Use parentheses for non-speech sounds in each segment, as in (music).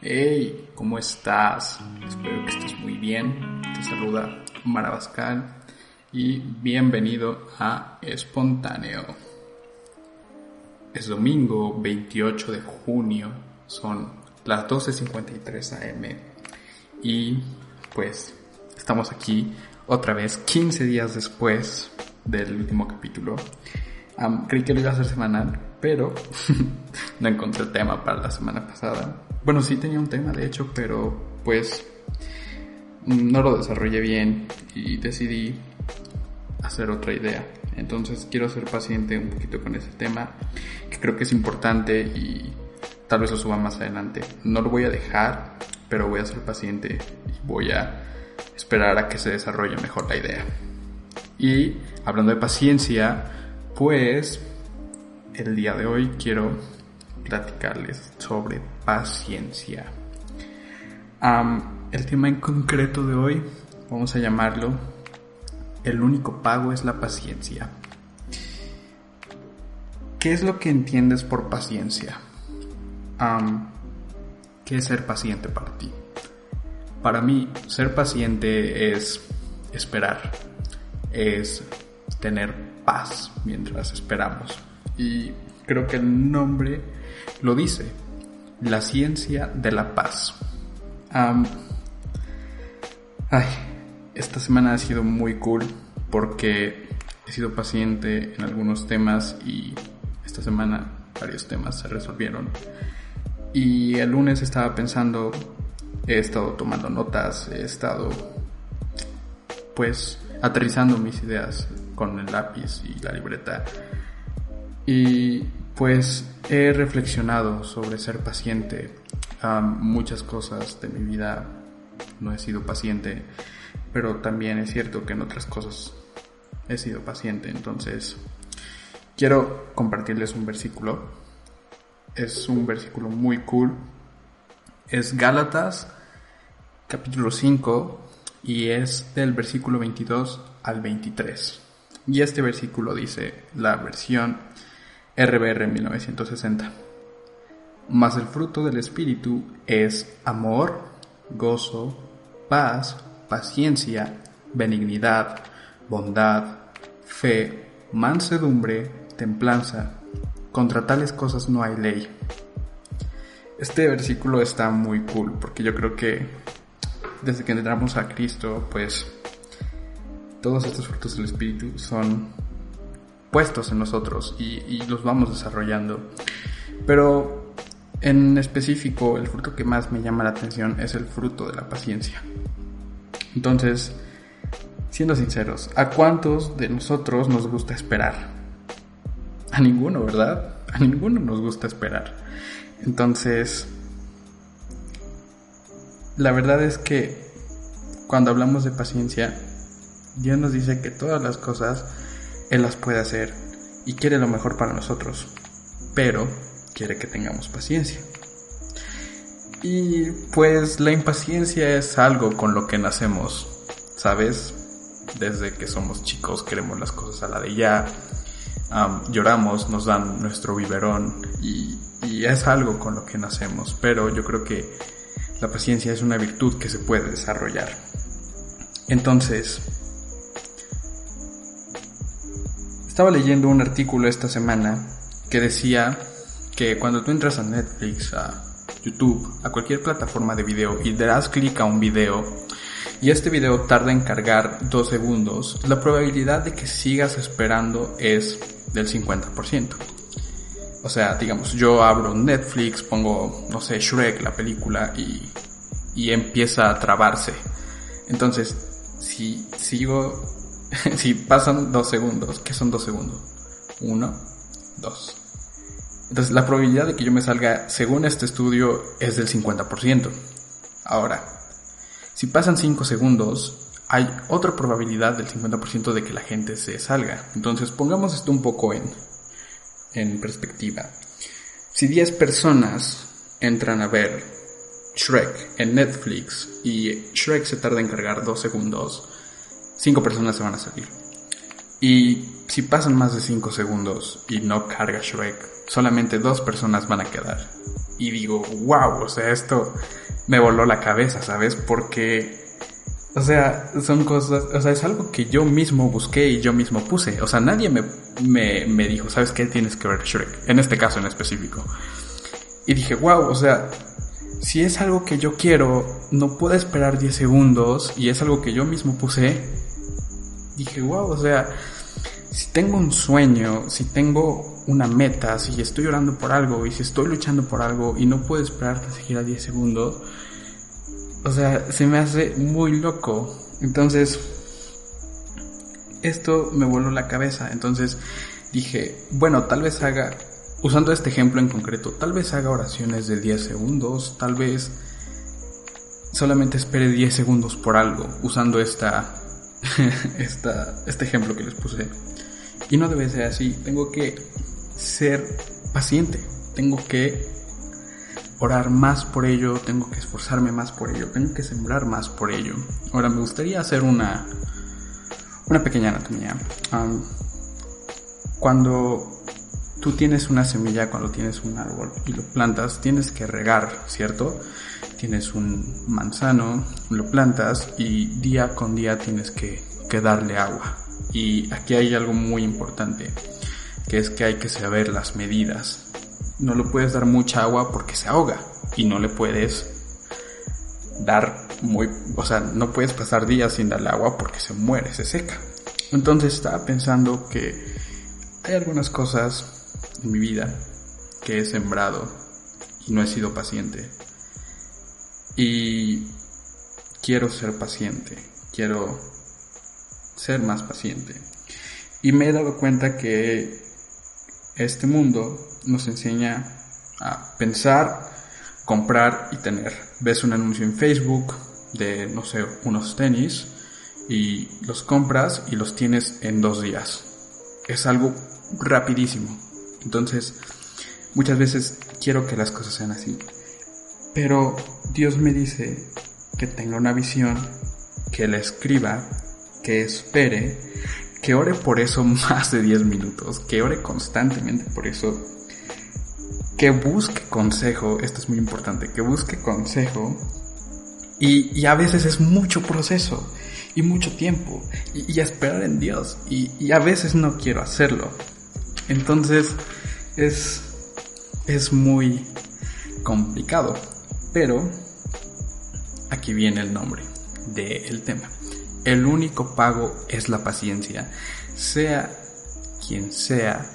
Hey, ¿cómo estás? Espero que estés muy bien. Te saluda Mara Bascal y bienvenido a Espontáneo. Es domingo 28 de junio, son las 12.53 am y pues estamos aquí otra vez 15 días después del último capítulo. creí que lo iba a hacer semanal, pero (laughs) no encontré tema para la semana pasada. Bueno, sí tenía un tema de hecho, pero pues no lo desarrollé bien y decidí hacer otra idea. Entonces quiero ser paciente un poquito con ese tema, que creo que es importante y tal vez lo suba más adelante. No lo voy a dejar, pero voy a ser paciente y voy a esperar a que se desarrolle mejor la idea. Y hablando de paciencia, pues el día de hoy quiero platicarles sobre paciencia. el tema en concreto de hoy, vamos a llamarlo, el único pago es la paciencia. ¿Qué es lo que entiendes por paciencia? ¿Qué es ser paciente para ti? Para mí, ser paciente es esperar, es tener paz mientras esperamos. Y creo que el nombre lo dice, la ciencia de la paz. ay, esta semana ha sido muy cool porque he sido paciente en algunos temas y esta semana varios temas se resolvieron. Y el lunes estaba pensando, he estado tomando notas, he estado pues aterrizando mis ideas con el lápiz y la libreta. Y pues he reflexionado sobre ser paciente. muchas cosas de mi vida no he sido paciente, pero también es cierto que en otras cosas he sido paciente. Entonces, quiero compartirles un versículo. Es un versículo muy cool. Es Gálatas capítulo 5 y es del versículo 22 al 23. Y este versículo dice la versión RBR 1960. Mas el fruto del Espíritu es amor, gozo, paz, paciencia, benignidad, bondad, fe, mansedumbre, templanza. Contra tales cosas no hay ley. Este versículo está muy cool porque yo creo que desde que entramos a Cristo, pues todos estos frutos del Espíritu son puestos en nosotros y, los vamos desarrollando. Pero en específico, el fruto que más me llama la atención es el fruto de la paciencia. Entonces, siendo sinceros, ¿a cuántos de nosotros nos gusta esperar? A ninguno, ¿verdad? A ninguno nos gusta esperar. Entonces, la verdad es que cuando hablamos de paciencia, Dios nos dice que todas las cosas él las puede hacer y quiere lo mejor para nosotros, pero quiere que tengamos paciencia. Y pues la impaciencia es algo con lo que nacemos, ¿sabes? Desde que somos chicos queremos las cosas a la de ya, lloramos, nos dan nuestro biberón y, y es algo con lo que nacemos, pero yo creo que la paciencia es una virtud que se puede desarrollar. Entonces, Estaba leyendo un artículo esta semana que decía que cuando tú entras a Netflix, a YouTube, a cualquier plataforma de video y le das clic a un video y este video tarda en cargar dos segundos, la probabilidad de que sigas esperando es del 50%. O sea, digamos, yo abro Netflix, pongo, no sé, Shrek, la película, y, y empieza a trabarse. Entonces, si sigo (laughs) si pasan dos segundos, ¿qué son dos segundos? Uno, dos. Entonces la probabilidad de que yo me salga, según este estudio, es del 50%. Ahora, si pasan 5 segundos, hay otra probabilidad del 50% de que la gente se salga. Entonces pongamos esto un poco en, en perspectiva. Si 10 personas entran a ver Shrek en Netflix y Shrek se tarda en cargar 2 segundos, cinco personas se van a salir. Y si pasan más de 5 segundos y no carga Shrek, solamente dos personas van a quedar. y digo, wow, o sea, esto me voló la cabeza, ¿sabes? Porque, o sea, son cosas, o sea, es algo que yo mismo busqué y yo mismo puse. O sea, nadie me, me, me dijo, ¿sabes qué? Tienes que ver Shrek, en este caso en específico. Y dije, wow, o sea, si es algo que yo quiero, no puedo esperar 10 segundos y es algo que yo mismo puse. Dije, wow, o sea, si tengo un sueño, si tengo una meta, si estoy orando por algo y si estoy luchando por algo y no puedo esperar se gira 10 segundos, o sea, se me hace muy loco. Entonces, esto me voló la cabeza. Entonces dije, bueno, tal vez haga, usando este ejemplo en concreto, tal vez haga oraciones de 10 segundos, tal vez solamente espere 10 segundos por algo, usando esta, (laughs) esta, este ejemplo que les puse. Y no debe ser así, tengo que ser paciente, tengo que orar más por ello, tengo que esforzarme más por ello, tengo que sembrar más por ello. Ahora me gustaría hacer una, una pequeña anatomía. cuando tú tienes una semilla, cuando tienes un árbol y lo plantas, tienes que regar, ¿cierto? Tienes un manzano, lo plantas y día con día tienes que, que darle agua. Y aquí hay algo muy importante, que es que hay que saber las medidas. No le puedes dar mucha agua porque se ahoga y no le puedes dar muy, o sea, no puedes pasar días sin darle agua porque se muere, se seca. Entonces estaba pensando que hay algunas cosas en mi vida que he sembrado y no he sido paciente. Y quiero ser paciente, quiero ser más paciente. Y me he dado cuenta que este mundo nos enseña a pensar, comprar y tener. Ves un anuncio en Facebook de, no sé, unos tenis y los compras y los tienes en dos días. Es algo rapidísimo. Entonces, muchas veces quiero que las cosas sean así. Pero Dios me dice que tenga una visión, que la escriba, que espere, que ore por eso (laughs) más de 10 minutos, que ore constantemente por eso, que busque consejo, esto es muy importante, que busque consejo y, a veces es mucho proceso y mucho tiempo y, esperar en Dios y, y, a veces no quiero hacerlo. Entonces es, es muy complicado, pero aquí viene el nombre del tema. El único pago es la paciencia. Sea quien sea,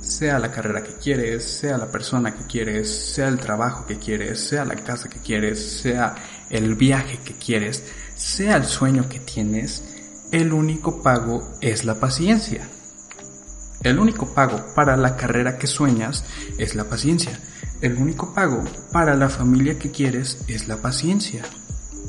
sea la carrera que quieres, sea la persona que quieres, sea el trabajo que quieres, sea la casa que quieres, sea el viaje que quieres, sea el sueño que tienes, el único pago es la paciencia. El único pago para la carrera que sueñas es la paciencia. El único pago para la familia que quieres es la paciencia.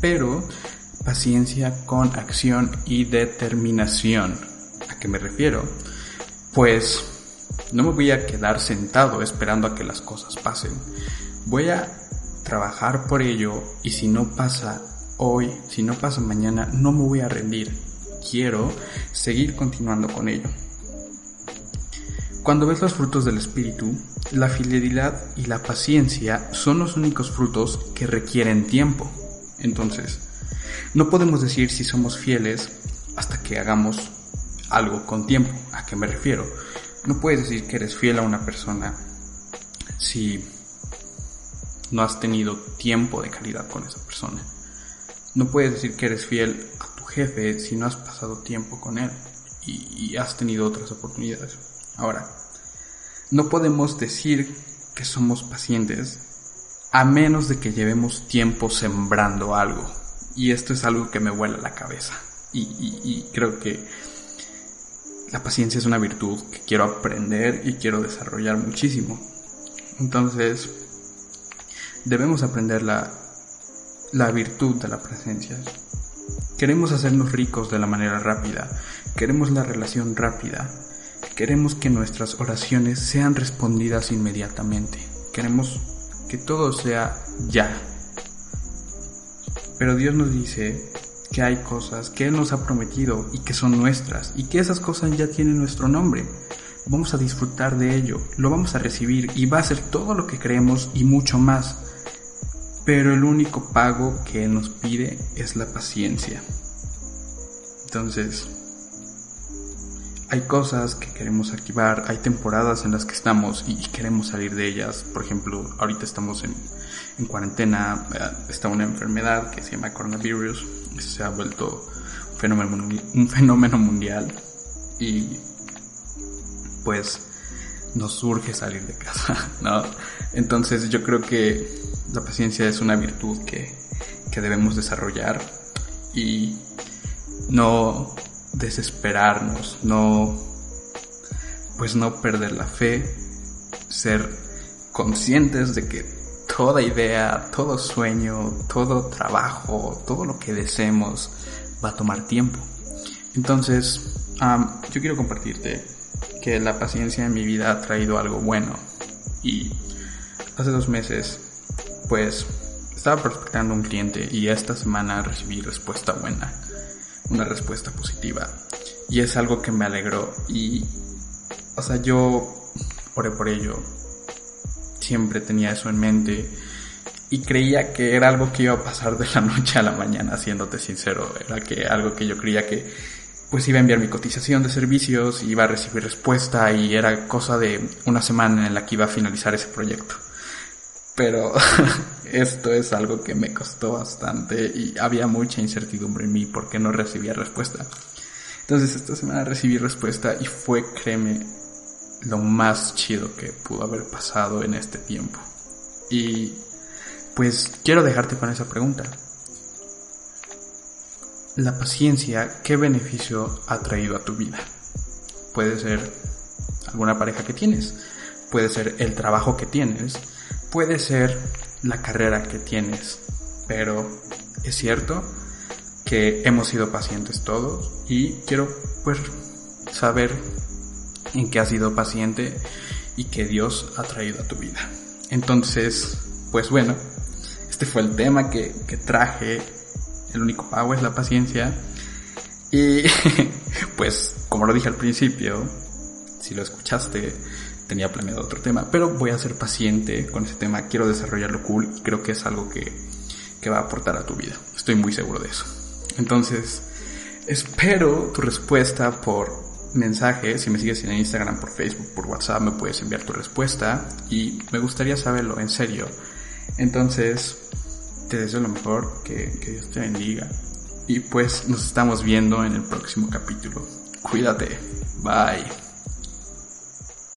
Pero paciencia con acción y determinación. ¿A qué me refiero? Pues no me voy a quedar sentado esperando a que las cosas pasen. Voy a trabajar por ello y si no pasa hoy, si no pasa mañana, no me voy a rendir. Quiero seguir continuando con ello. Cuando ves los frutos del Espíritu, la fidelidad y la paciencia son los únicos frutos que requieren tiempo. Entonces, no podemos decir si somos fieles hasta que hagamos algo con tiempo. ¿A qué me refiero? No puedes decir que eres fiel a una persona si no has tenido tiempo de calidad con esa persona. No puedes decir que eres fiel a tu jefe si no has pasado tiempo con él y, has tenido otras oportunidades. Ahora, no podemos decir que somos pacientes a menos de que llevemos tiempo sembrando algo. Y esto es algo que me vuela la cabeza. Y, creo que la paciencia es una virtud que quiero aprender y quiero desarrollar muchísimo. Entonces, debemos aprender la, la virtud de la presencia. Queremos hacernos ricos de la manera rápida, queremos la relación rápida, queremos que nuestras oraciones sean respondidas inmediatamente, queremos que todo sea ya, pero Dios nos dice que hay cosas que Él nos ha prometido y que son nuestras y que esas cosas ya tienen nuestro nombre. vamos a disfrutar de ello, lo vamos a recibir y va a ser todo lo que creemos y mucho más. Pero el único pago que nos pide es la paciencia. Entonces, hay cosas que queremos activar, hay temporadas en las que estamos y queremos salir de ellas. Por ejemplo, ahorita estamos en, en cuarentena, eh, está una enfermedad que se llama coronavirus, se ha vuelto un fenómeno, un fenómeno mundial y pues nos surge salir de casa, (laughs) ¿no? Entonces yo creo que la paciencia es una virtud que, que debemos desarrollar y no desesperarnos, no pues no perder la fe, ser conscientes de que toda idea, todo sueño, todo trabajo, todo lo que deseemos va a tomar tiempo. Entonces, yo quiero compartirte que la paciencia en mi vida ha traído algo bueno. Y hace dos meses, pues, estaba prospectando un cliente y esta semana recibí respuesta buena, una respuesta positiva. Y es algo que me alegró. Y, o sea, yo oré por ello. Siempre tenía eso en mente. Y creía que era algo que iba a pasar de la noche a la mañana, siéndote sincero. Era que algo que yo creía que pues iba a enviar mi cotización de servicios, iba a recibir respuesta y era cosa de una semana en la que iba a finalizar ese proyecto. Pero (laughs) esto es algo que me costó bastante y había mucha incertidumbre en mí porque no recibía respuesta. Entonces esta semana recibí respuesta y fue, créeme, lo más chido que pudo haber pasado en este tiempo. Y pues quiero dejarte con esa pregunta la paciencia, ¿qué beneficio ha traído a tu vida? Puede ser alguna pareja que tienes, puede ser el trabajo que tienes, puede ser la carrera que tienes, pero es cierto que hemos sido pacientes todos y quiero pues saber en qué has sido paciente y qué Dios ha traído a tu vida. Entonces, pues bueno, este fue el tema que, que traje el único pago es la paciencia. Y (laughs) pues, como lo dije al principio, si lo escuchaste, tenía planeado otro tema, pero voy a ser paciente con ese tema, quiero desarrollarlo cool y creo que es algo que, que va a aportar a tu vida. Estoy muy seguro de eso. Entonces, espero tu respuesta por mensaje. Si me sigues en Instagram, por Facebook, por WhatsApp, me puedes enviar tu respuesta y me gustaría saberlo en serio. Entonces, te deseo lo mejor, que, que Dios te bendiga. Y pues nos estamos viendo en el próximo capítulo. Cuídate. Bye.